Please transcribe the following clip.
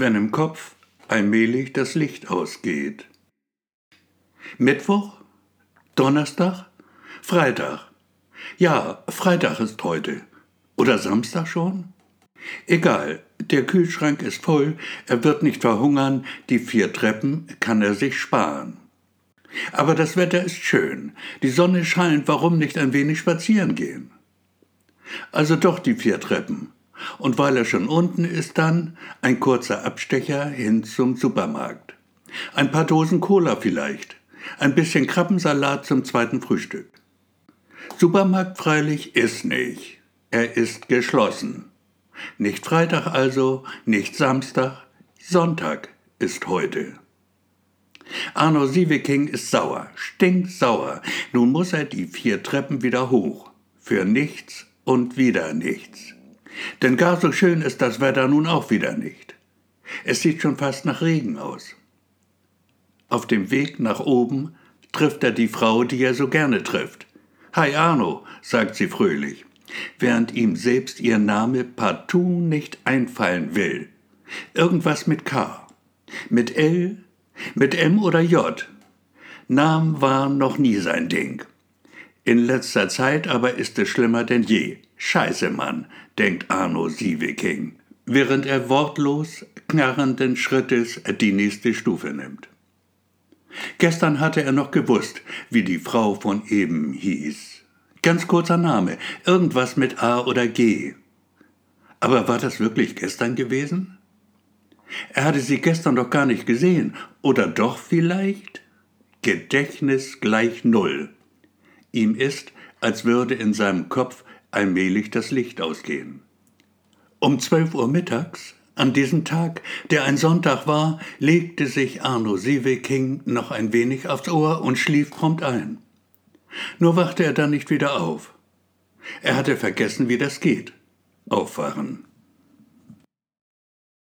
wenn im Kopf allmählich das Licht ausgeht. Mittwoch? Donnerstag? Freitag? Ja, Freitag ist heute. Oder Samstag schon? Egal, der Kühlschrank ist voll, er wird nicht verhungern, die vier Treppen kann er sich sparen. Aber das Wetter ist schön, die Sonne scheint, warum nicht ein wenig spazieren gehen? Also doch die vier Treppen. Und weil er schon unten ist, dann ein kurzer Abstecher hin zum Supermarkt. Ein paar Dosen Cola vielleicht, ein bisschen Krabbensalat zum zweiten Frühstück. Supermarkt freilich ist nicht. Er ist geschlossen. Nicht Freitag also, nicht Samstag, Sonntag ist heute. Arno Sieveking ist sauer, stinksauer. Nun muss er die vier Treppen wieder hoch. Für nichts und wieder nichts. Denn gar so schön ist das Wetter nun auch wieder nicht. Es sieht schon fast nach Regen aus. Auf dem Weg nach oben trifft er die Frau, die er so gerne trifft. Hi Arno, sagt sie fröhlich, während ihm selbst ihr Name partout nicht einfallen will. Irgendwas mit K. Mit L, mit M oder J. Namen waren noch nie sein Ding. In letzter Zeit aber ist es schlimmer denn je. Scheiße, Mann, denkt Arno Sieveking, während er wortlos, knarrenden Schrittes die nächste Stufe nimmt. Gestern hatte er noch gewusst, wie die Frau von eben hieß. Ganz kurzer Name, irgendwas mit A oder G. Aber war das wirklich gestern gewesen? Er hatte sie gestern doch gar nicht gesehen. Oder doch vielleicht? Gedächtnis gleich Null. Ihm ist, als würde in seinem Kopf allmählich das Licht ausgehen. Um zwölf Uhr mittags an diesem Tag, der ein Sonntag war, legte sich Arno Sieveking noch ein wenig aufs Ohr und schlief prompt ein. Nur wachte er dann nicht wieder auf. Er hatte vergessen, wie das geht. Aufwachen.